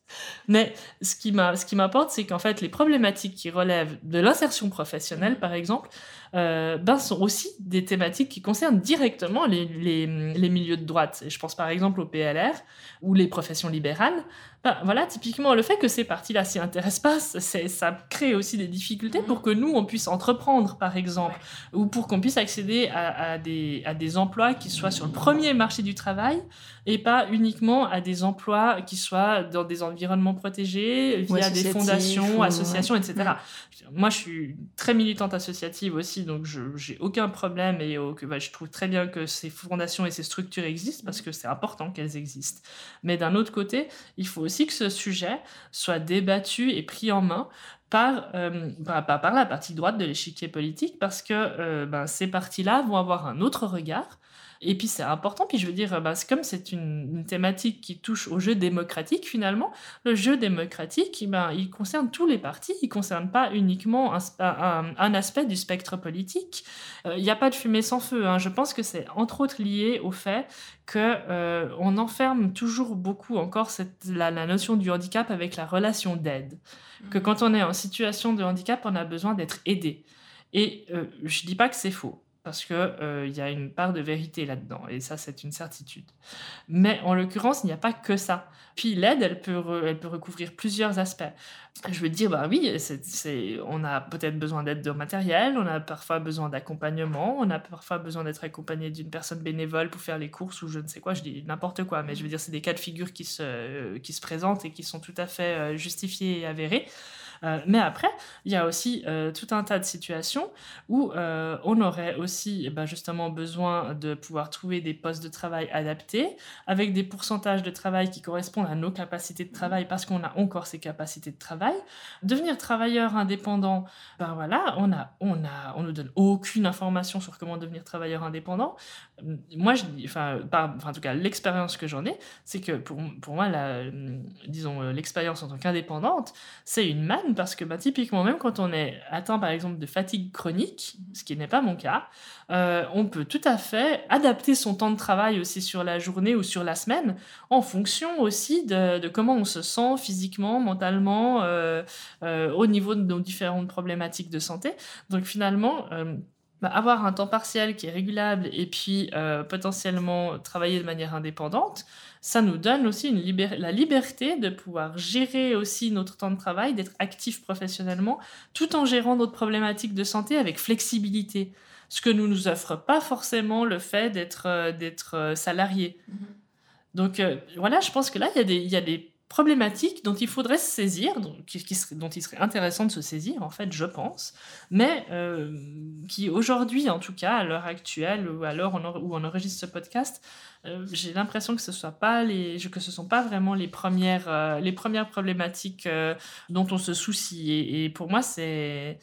Mais ce qui m'apporte, c'est qu'en fait, les problématiques qui relèvent de l'insertion professionnelle, par exemple, euh, ben, sont aussi des thématiques qui concernent directement les, les, les, milieux de droite. Et je pense par exemple au PLR ou les professions libérales. Ben, voilà, typiquement, le fait que ces partis-là s'y intéressent pas, ça crée aussi des difficultés pour que nous, on puisse entreprendre, par exemple, ou pour qu'on puisse accéder à, à, des, à des emplois qui soient sur le premier marché du travail et pas uniquement à des emplois qui soient dans des environnements protégés, via des fondations, associations, etc. Moi, je suis très militante associative aussi donc je j'ai aucun problème et que bah, je trouve très bien que ces fondations et ces structures existent parce que c'est important qu'elles existent. Mais d'un autre côté, il faut aussi que ce sujet soit débattu et pris en main par, euh, bah, par la partie droite de l'échiquier politique parce que euh, ben, ces partis-là vont avoir un autre regard et puis c'est important, puis je veux dire, bah, comme c'est une, thématique qui touche au jeu démocratique finalement, le jeu démocratique, ben, il concerne tous les partis, il ne concerne pas uniquement un, un, aspect du spectre politique. Euh, il n'y a pas de fumée sans feu. Hein. Je pense que c'est entre autres lié au fait qu'on euh, on enferme toujours beaucoup encore cette, la, la, notion du handicap avec la relation d'aide. Que mmh. quand on est en situation de handicap, on a besoin d'être aidé. Et euh, je ne dis pas que c'est faux parce qu'il euh, y a une part de vérité là-dedans, et ça, c'est une certitude. Mais en l'occurrence, il n'y a pas que ça. Puis l'aide, elle peut, elle peut recouvrir plusieurs aspects. Je veux dire, bah oui, c'est, on a peut-être besoin d'aide de matériel, on a parfois besoin d'accompagnement, on a parfois besoin d'être accompagné d'une personne bénévole pour faire les courses ou je ne sais quoi, je dis n'importe quoi, mais je veux dire, c'est des cas de figure qui se, qui se présentent et qui sont tout à fait euh, justifiés et avérés. Euh, mais après, il y a aussi euh, tout un tas de situations où euh, on aurait aussi eh ben, justement besoin de pouvoir trouver des postes de travail adaptés, avec des pourcentages de travail qui correspondent à nos capacités de travail parce qu'on a encore ces capacités de travail. Devenir travailleur indépendant, ben voilà, on a, on a, on nous donne aucune information sur comment devenir travailleur indépendant. Moi, enfin, en tout cas, l'expérience que j'en ai, c'est que pour, pour moi, disons, l'expérience en tant qu'indépendante, c'est une manne parce que bah, typiquement, même quand on est atteint par exemple de fatigue chronique, ce qui n'est pas mon cas, euh, on peut tout à fait adapter son temps de travail aussi sur la journée ou sur la semaine en fonction aussi de, comment on se sent physiquement, mentalement, euh, euh, au niveau de nos différentes problématiques de santé. Donc finalement, bah, avoir un temps partiel qui est régulable et puis potentiellement travailler de manière indépendante, ça nous donne aussi une la liberté de pouvoir gérer aussi notre temps de travail, d'être actif professionnellement, tout en gérant notre problématiques de santé avec flexibilité. Ce que ne nous offre pas forcément le fait d'être euh, d'être euh, salarié. Mm-hmm. Donc euh, voilà, je pense que là, il y a des, il y a des problématique dont il faudrait se saisir, dont il serait intéressant de se saisir, en fait, je pense, mais euh, qui aujourd'hui, en tout cas, à l'heure actuelle, ou à l'heure où on enregistre ce podcast, euh, j'ai l'impression que ce soit pas les, que ce sont pas vraiment les premières, euh, les premières problématiques dont on se soucie. Et, pour moi, c'est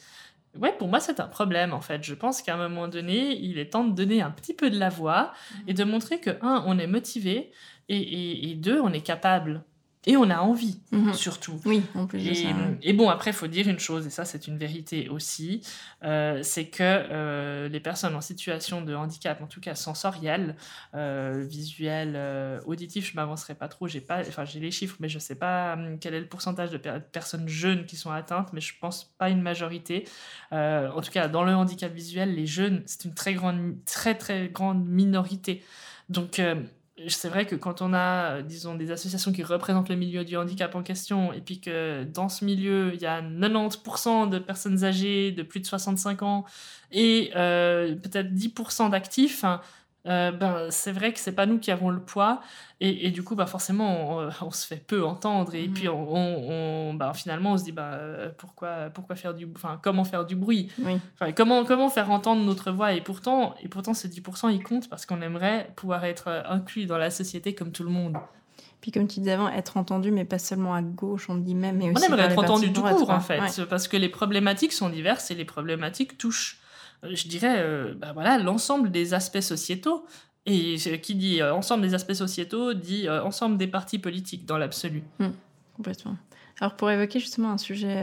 Ouais, pour moi, c'est un problème en fait. Je pense qu'à un moment donné, il est temps de donner un petit peu de la voix et de montrer que, un, on est motivé et deux, on est capable. Et on a envie, mhm. surtout. Oui, en plus de et, ça. Et bon, après, il faut dire une chose, et ça, c'est une vérité aussi, euh, c'est que euh, les personnes en situation de handicap, en tout cas sensoriel, euh, visuel, auditif, je m'avancerai pas trop, j'ai pas, enfin, j'ai les chiffres, mais je sais pas hum, quel est le pourcentage de personnes jeunes qui sont atteintes, mais je pense pas une majorité. En tout cas, dans le handicap visuel, les jeunes, c'est une très grande, très, très grande minorité. Donc, c'est vrai que quand on a, des associations qui représentent le milieu du handicap en question, et puis que dans ce milieu, il y a 90% de personnes âgées de plus de 65 ans et euh, peut-être 10% d'actifs, hein, euh, ben, c'est vrai que c'est pas nous qui avons le poids. Et, et du coup bah forcément on, on, se fait peu entendre. Et puis mmh. on, on, bah, finalement on se dit bah pourquoi pourquoi faire du enfin comment faire du bruit? Enfin, comment comment faire entendre notre voix? Et pourtant et pourtant ce 10% il compte parce qu'on aimerait pouvoir être inclus dans la société comme tout le monde. Puis comme tu disais avant, être entendu, mais pas seulement à gauche, on dit même, mais aussi. On aimerait être entendu tout court, en fait, parce que les problématiques sont diverses et les problématiques touchent. euh, je dirais, euh, bah voilà, l'ensemble des aspects sociétaux. Et qui dit euh, ensemble des aspects sociétaux dit ensemble des partis politiques dans l'absolu. Hmm, complètement. Alors pour évoquer justement un sujet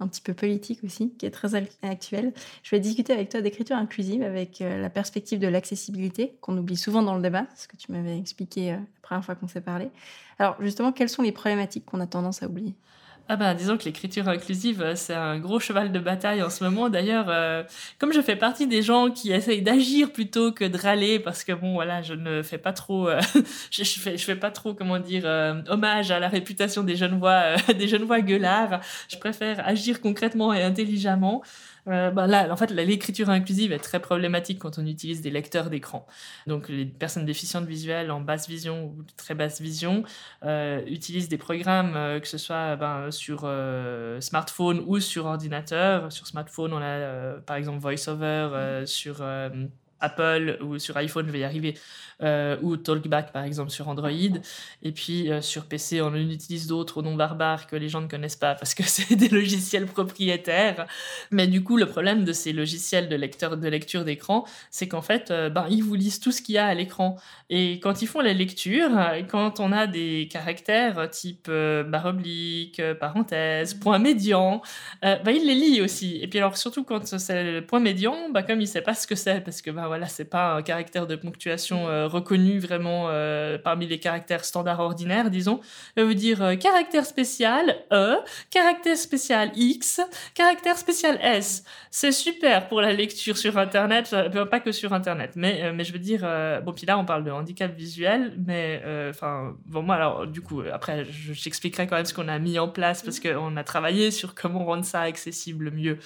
un petit peu politique aussi, qui est très actuel, je vais discuter avec toi d'écriture inclusive avec la perspective de l'accessibilité, qu'on oublie souvent dans le débat, ce que tu m'avais expliqué la première fois qu'on s'est parlé. Alors justement, quelles sont les problématiques qu'on a tendance à oublier? Ah bah disons que l'écriture inclusive, euh, c'est un gros cheval de bataille en ce moment. D'ailleurs, euh, comme je fais partie des gens qui essayent d'agir plutôt que de râler, parce que bon voilà, je ne fais pas trop, euh, je, fais, je fais pas trop comment dire hommage à la réputation des jeunes voix, des jeunes voix gueulards. Je préfère agir concrètement et intelligemment. Bah là, en fait, l'écriture inclusive est très problématique quand on utilise des lecteurs d'écran. Donc, les personnes déficientes visuelles en basse vision ou très basse vision utilisent des programmes, que ce soit ben, sur euh, smartphone ou sur ordinateur. Sur smartphone, on a euh, par exemple VoiceOver, sur Apple ou sur iPhone, je vais y arriver, euh, ou Talkback par exemple sur Android. Et puis euh, sur PC, on en utilise d'autres au nom barbare que les gens ne connaissent pas parce que c'est des logiciels propriétaires. Mais du coup, le problème de ces logiciels de, lecteur, de lecture d'écran, c'est qu'en fait, euh, ben, ils vous lisent tout ce qu'il y a à l'écran. Et quand ils font la lecture, quand on a des caractères type barre oblique, parenthèse, point médian, ben, il les lit aussi. Et puis alors surtout quand c'est le point médian, ben, comme il ne sait pas ce que c'est, parce que ben, c'est pas un caractère de ponctuation euh, reconnu vraiment euh, parmi les caractères standards ordinaires, disons. Ça veut dire euh, caractère spécial E, caractère spécial X, caractère spécial S. C'est super pour la lecture sur Internet, pas que sur Internet, mais, mais je veux dire, bon, puis là, on parle de handicap visuel, mais enfin, bon, moi, alors, du coup, après, j'expliquerai quand même ce qu'on a mis en place parce qu'on a travaillé sur comment rendre ça accessible mieux.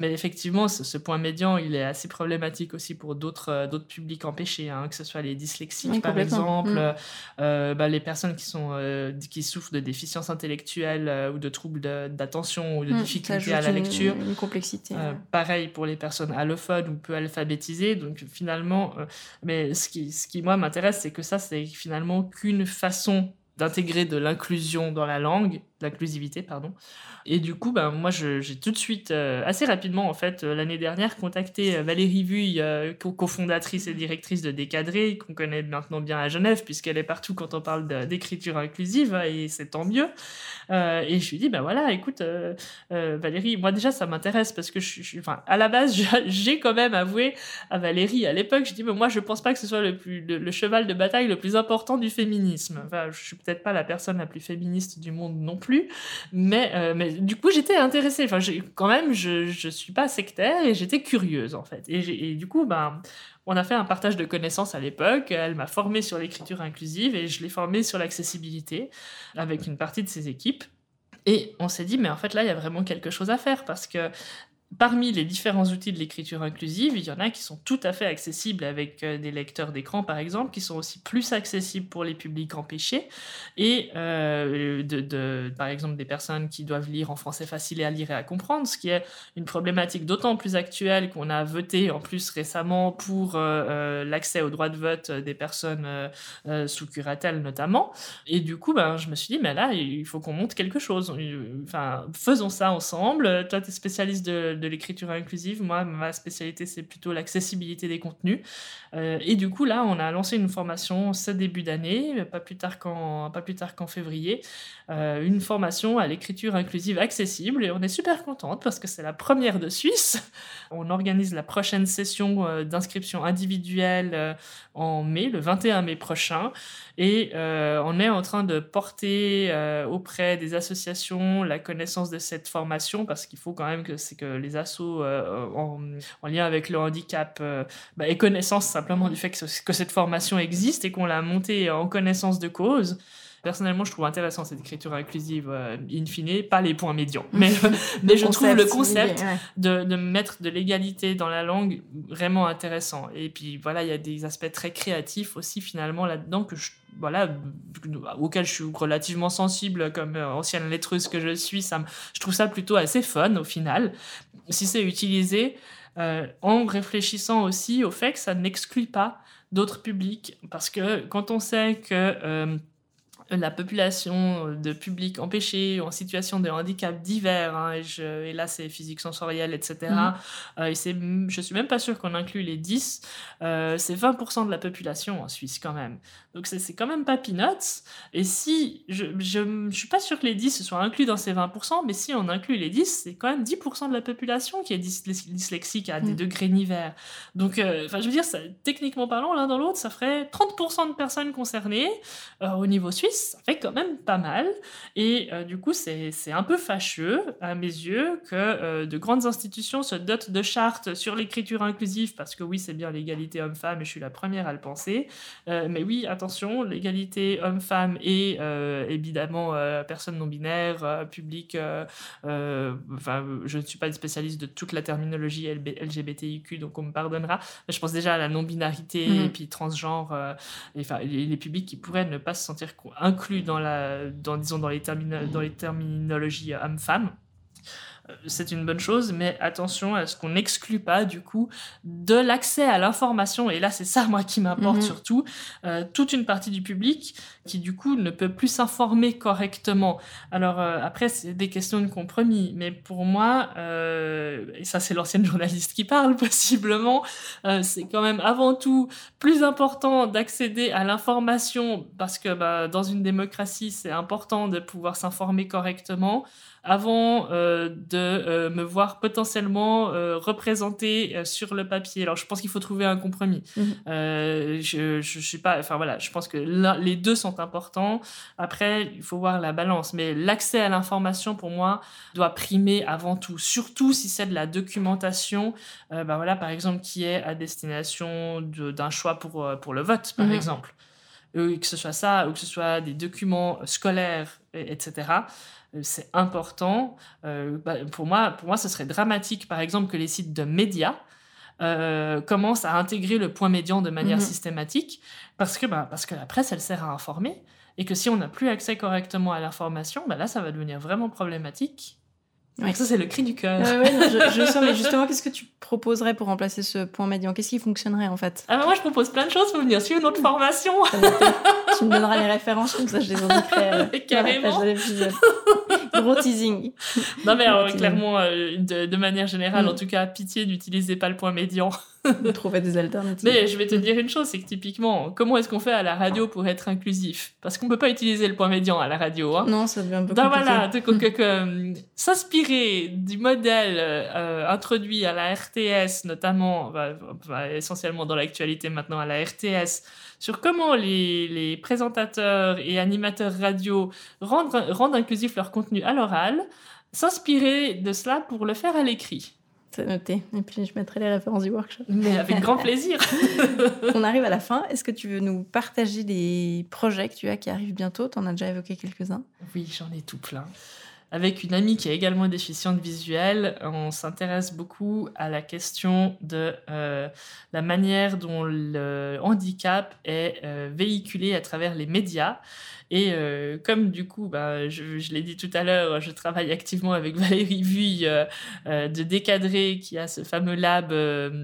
Mais effectivement, ce, ce point médian, il est assez problématique aussi pour d'autres euh, d'autres publics empêchés, hein, que ce soit les dyslexiques par exemple, mm. euh, bah, les personnes qui, sont, euh, qui souffrent de déficience intellectuelle ou de troubles d'attention ou de mm, difficultés à la lecture. Une, complexité. Pareil pour les personnes allophones ou peu alphabétisées. Donc finalement, mais ce qui, ce qui moi m'intéresse, c'est que ça, c'est finalement qu'une façon d'intégrer de l'inclusion dans la langue, l'inclusivité, pardon. Et du coup, ben, moi, j'ai tout de suite, euh, assez rapidement, en fait, euh, l'année dernière, contacté euh, Valérie Vuille, cofondatrice et directrice de Décadré, qu'on connaît maintenant bien à Genève, puisqu'elle est partout quand on parle d'écriture inclusive, et c'est tant mieux. et je lui dis, ben voilà, écoute, Valérie, moi déjà, ça m'intéresse, parce que je suis, enfin, à la base, j'ai quand même avoué à Valérie, à l'époque, je dis, mais moi, je pense pas que ce soit le, plus, le, cheval de bataille le plus important du féminisme. Enfin, je suis peut-être pas la personne la plus féministe du monde non plus, mais, mais du coup, j'étais intéressée. Enfin, quand même, je ne suis pas sectaire et j'étais curieuse, en fait. Et, du coup, ben, on a fait un partage de connaissances à l'époque. Elle m'a formée sur l'écriture inclusive et je l'ai formée sur l'accessibilité avec une partie de ses équipes. Et on s'est dit, mais en fait, là, il y a vraiment quelque chose à faire parce que parmi les différents outils de l'écriture inclusive, il y en a qui sont tout à fait accessibles avec euh, des lecteurs d'écran, par exemple, qui sont aussi plus accessibles pour les publics empêchés, et euh, de, par exemple des personnes qui doivent lire en français facile et à lire et à comprendre, ce qui est une problématique d'autant plus actuelle qu'on a voté en plus récemment pour euh, l'accès au droit de vote des personnes sous curatelle notamment. Et du coup, ben, je me suis dit, mais là, il faut qu'on monte quelque chose. Enfin, faisons ça ensemble. Toi, tu es spécialiste de de l'écriture inclusive. Moi, ma spécialité, c'est plutôt l'accessibilité des contenus. Euh, et du coup, là, on a lancé une formation ce début d'année, pas plus tard qu'en, qu'en février, euh, une formation à l'écriture inclusive accessible. Et on est super contente parce que c'est la première de Suisse. On organise la prochaine session euh, d'inscription individuelle en mai, le 21 mai prochain. Et on est en train de porter auprès des associations la connaissance de cette formation parce qu'il faut quand même que que les assos en, lien avec le handicap bah, aient connaissance simplement du fait que, cette formation existe et qu'on l'a montée en connaissance de cause. Personnellement, je trouve intéressant cette écriture inclusive, euh, in fine, pas les points médians. Mais, mais je trouve le concept de, de, mettre de l'égalité dans la langue vraiment intéressant. Et puis voilà, il y a des aspects très créatifs aussi finalement là-dedans que je, voilà, auquel je suis relativement sensible comme euh, ancienne lettreuse que je suis. Ça je trouve ça plutôt assez fun au final. Si c'est utilisé euh, en réfléchissant aussi au fait que ça n'exclut pas d'autres publics. Parce que quand on sait que euh, la population de public empêché ou en situation de handicap divers, hein, et, là c'est physique sensorielle, etc. Mhm. Euh, et c'est, je suis même pas sûr qu'on inclut les 10, euh, c'est 20% de la population en Suisse quand même. Donc c'est, quand même pas peanuts. Et si, je, je, suis pas sûr que les 10 soient inclus dans ces 20%, mais si on inclut les 10, c'est quand même 10% de la population qui est dyslexique à des mhm. degrés divers. Donc, euh, je veux dire, ça, techniquement parlant, l'un dans l'autre, ça ferait 30% de personnes concernées au niveau suisse ça fait quand même pas mal. Et euh, du coup, c'est un peu fâcheux, à mes yeux, que euh, de grandes institutions se dotent de chartes sur l'écriture inclusive, parce que oui, c'est bien l'égalité homme-femme, et je suis la première à le penser. Euh, mais oui, attention, l'égalité homme-femme et évidemment personne non binaire, public, enfin, je ne suis pas une spécialiste de toute la terminologie LGBTIQ, donc on me pardonnera. Mais je pense déjà à la non-binarité mmh. et puis transgenre, et, enfin, les, les, publics qui pourraient ne pas se sentir inclus dans, la, dans, disons, dans, les, dans les terminologies homme-femme c'est une bonne chose, mais attention à ce qu'on n'exclut pas du coup de l'accès à l'information. Et là, c'est ça moi qui m'importe mhm. surtout. Euh, toute une partie du public qui du coup ne peut plus s'informer correctement. Alors euh, après, c'est des questions de compromis, mais pour moi, euh, et ça c'est l'ancienne journaliste qui parle possiblement, c'est quand même avant tout plus important d'accéder à l'information parce que bah, dans une démocratie, c'est important de pouvoir s'informer correctement avant euh, de euh, me voir potentiellement euh, représenté sur le papier. Alors, je pense qu'il faut trouver un compromis. Mhm. je, je suis pas, enfin voilà, je pense que les deux sont importants. Après, il faut voir la balance, mais l'accès à l'information pour moi doit primer avant tout, surtout si c'est de la documentation, ben voilà, par exemple, qui est à destination d'un choix pour pour le vote, par mhm. exemple. que ce soit ça ou que ce soit des documents scolaires, etc. Euh, c'est important. Euh, bah, pour, moi, pour moi, ce serait dramatique, par exemple, que les sites de médias euh, commencent à intégrer le point médian de manière mhm. systématique, parce que, bah, parce que la presse, elle sert à informer, et que si on n'a plus accès correctement à l'information, bah, là, ça va devenir vraiment problématique. Ouais. Ça, c'est le cri du cœur. je, je sens, mais justement, qu'est-ce que tu proposerais pour remplacer ce point médian? Qu'est-ce qui fonctionnerait en fait? Ah bah Moi, je propose plein de choses pour venir suivre notre formation. tu me donneras les références, comme ça je les indiquerai euh, Carrément. Gros teasing. Non, mais alors, clairement, euh, de, de, manière générale, mm. en tout cas, pitié, n'utilisez pas le point médian. trouver des alternatives. Mais je vais te dire une chose, c'est que typiquement, comment est-ce qu'on fait à la radio pour être inclusif? Parce qu'on peut pas utiliser le point médian à la radio. Hein. Non, ça devient un peu Donc voilà, euh, s'inspirer du modèle euh, introduit à la RTS, notamment, essentiellement dans l'actualité maintenant à la RTS, sur comment les, les, présentateurs et animateurs radio rendent, rendent inclusif leur contenu à l'oral, s'inspirer de cela pour le faire à l'écrit. C'est noté. Et puis je mettrai les références du workshop. Mais avec grand plaisir. On arrive à la fin. Est-ce que tu veux nous partager des projets que tu as qui arrivent bientôt? Tu en as déjà évoqué quelques-uns. Oui, j'en ai tout plein. Avec une amie qui est également déficiente visuelle, on s'intéresse beaucoup à la question de euh, la manière dont le handicap est euh, véhiculé à travers les médias. Et euh, comme du coup, bah, je, l'ai dit tout à l'heure, je travaille activement avec Valérie Vuille de Décadré, qui a ce fameux lab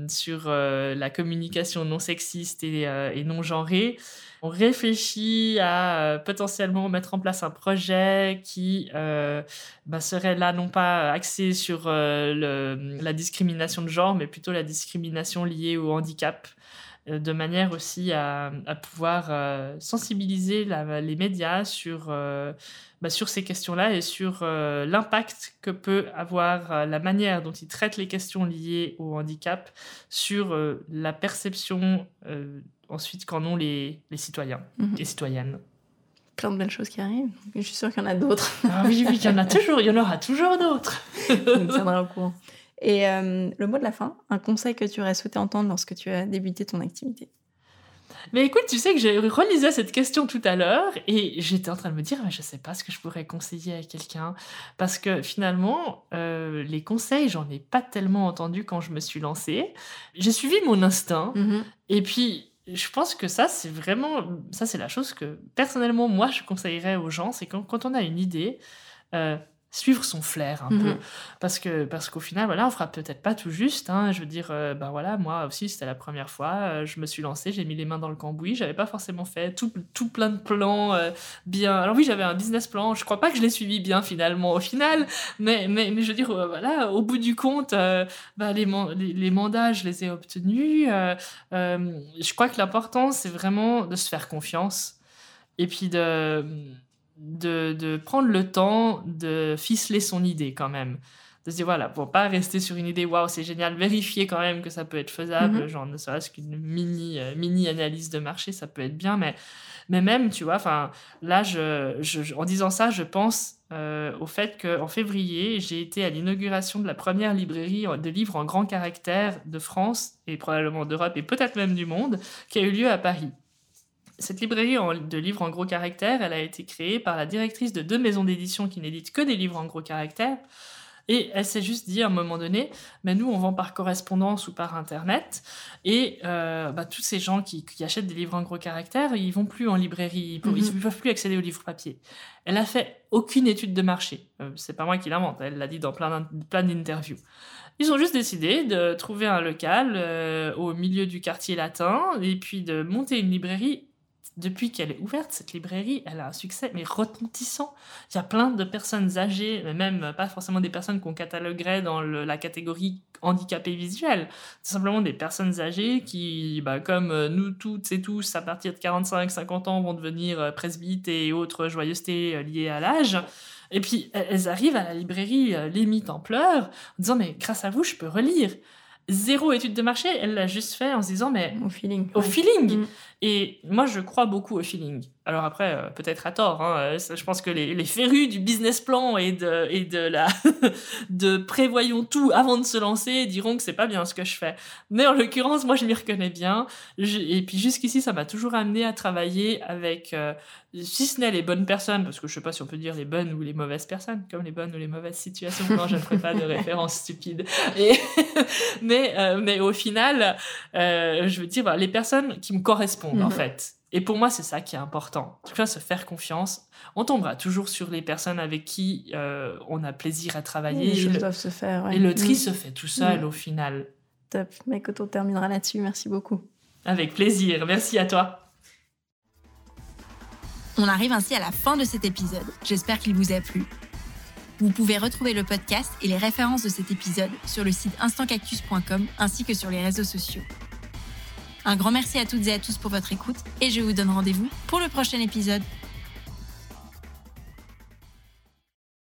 sur la communication non sexiste et, et non genrée on réfléchit à euh, potentiellement mettre en place un projet qui euh, bah, serait là non pas axé sur euh, la discrimination de genre, mais plutôt la discrimination liée au handicap, de manière aussi à, pouvoir sensibiliser les médias bah, sur ces questions-là et sur l'impact que peut avoir la manière dont ils traitent les questions liées au handicap sur la perception ensuite qu'en ont les, les citoyens mhm. et citoyennes. Plein de belles choses qui arrivent. Je suis sûre qu'il y en a d'autres. Ah oui, oui, il y en a toujours, il y en aura toujours d'autres. On tiendra au courant. Et euh, le mot de la fin, un conseil que tu aurais souhaité entendre lorsque tu as débuté ton activité? Mais écoute, tu sais que j'ai relisé cette question tout à l'heure et j'étais en train de me dire, mais je sais pas ce que je pourrais conseiller à quelqu'un. Parce que finalement, euh, les conseils, j'en ai pas tellement entendu quand je me suis lancée. J'ai suivi mon instinct mhm. et puis je pense que ça, c'est vraiment, ça, c'est la chose que personnellement, moi, je conseillerais aux gens, c'est quand, quand on a une idée, euh, suivre son flair un peu mhm. parce que parce qu'au final voilà on fera peut-être pas tout juste hein. je veux dire euh, ben voilà moi aussi c'était la première fois euh, je me suis lancée j'ai mis les mains dans le cambouis j'avais pas forcément fait tout, tout plein de plans euh, bien alors oui j'avais un business plan je crois pas que je l'ai suivi bien finalement au final mais mais, mais je veux dire voilà au bout du compte bah, les, les, les, mandats je les ai obtenus je crois que l'important c'est vraiment de se faire confiance et puis de de, prendre le temps de ficeler son idée quand même. De se dire, voilà, pour pas rester sur une idée, waouh, c'est génial, vérifier quand même que ça peut être faisable, mhm. genre ne serait-ce qu'une mini, euh, mini analyse de marché, ça peut être bien, mais, mais même, tu vois, enfin, là, je, en disant ça, je pense euh, au fait qu'en février, j'ai été à l'inauguration de la première librairie de livres en grand caractère de France et probablement d'Europe et peut-être même du monde, qui a eu lieu à Paris. Cette librairie de livres en gros caractères, elle a été créée par la directrice de deux maisons d'édition qui n'éditent que des livres en gros caractères. Et elle s'est juste dit à un moment donné, mais nous, on vend par correspondance ou par Internet. Et euh, bah, tous ces gens qui, achètent des livres en gros caractères, ils vont plus en librairie, ils ne mhm. peuvent plus accéder aux livres papier. Elle a fait aucune étude de marché. Euh, c'est pas moi qui l'invente, elle l'a dit dans plein d'interviews. Ils ont juste décidé de trouver un local euh, au milieu du quartier latin et puis de monter une librairie depuis qu'elle est ouverte, cette librairie, elle a un succès, mais retentissant. Il y a plein de personnes âgées, même pas forcément des personnes qu'on cataloguerait dans la catégorie handicapé visuel. Simplement des personnes âgées qui, bah, comme euh, nous toutes et tous, à partir de 45-50 ans, vont devenir euh, presbytes et autres joyeusetés euh, liées à l'âge. Et puis, elles arrivent à la librairie limite en pleurs, en disant, mais grâce à vous, je peux relire zéro étude de marché, elle l'a juste fait en se disant mais au feeling. Au feeling. Mm. Et moi je crois beaucoup au feeling. Alors après euh, peut-être à tort. Hein, euh, je pense que les, les, férus du business plan et de et de la de prévoyons tout avant de se lancer diront que c'est pas bien ce que je fais. Mais en l'occurrence moi je m'y reconnais bien. et puis jusqu'ici ça m'a toujours amené à travailler avec euh, si ce n'est les bonnes personnes, parce que je sais pas si on peut dire les bonnes ou les mauvaises personnes, comme les bonnes ou les mauvaises situations, non, je ne ferai pas de référence stupide. Et mais, euh, mais au final, euh, je veux dire, les personnes qui me correspondent, en mhm. fait. Et pour moi, c'est ça qui est important. En tout cas, se faire confiance. On tombera toujours sur les personnes avec qui euh, on a plaisir à travailler. les choses doivent se faire. Et le tri mhm. se fait tout seul mhm. au final. Top. Mais écoute, on terminera là-dessus. Merci beaucoup. Avec plaisir. Merci à toi. On arrive ainsi à la fin de cet épisode. J'espère qu'il vous a plu. Vous pouvez retrouver le podcast et les références de cet épisode sur le site instantcactus.com ainsi que sur les réseaux sociaux. Un grand merci à toutes et à tous pour votre écoute et je vous donne rendez-vous pour le prochain épisode.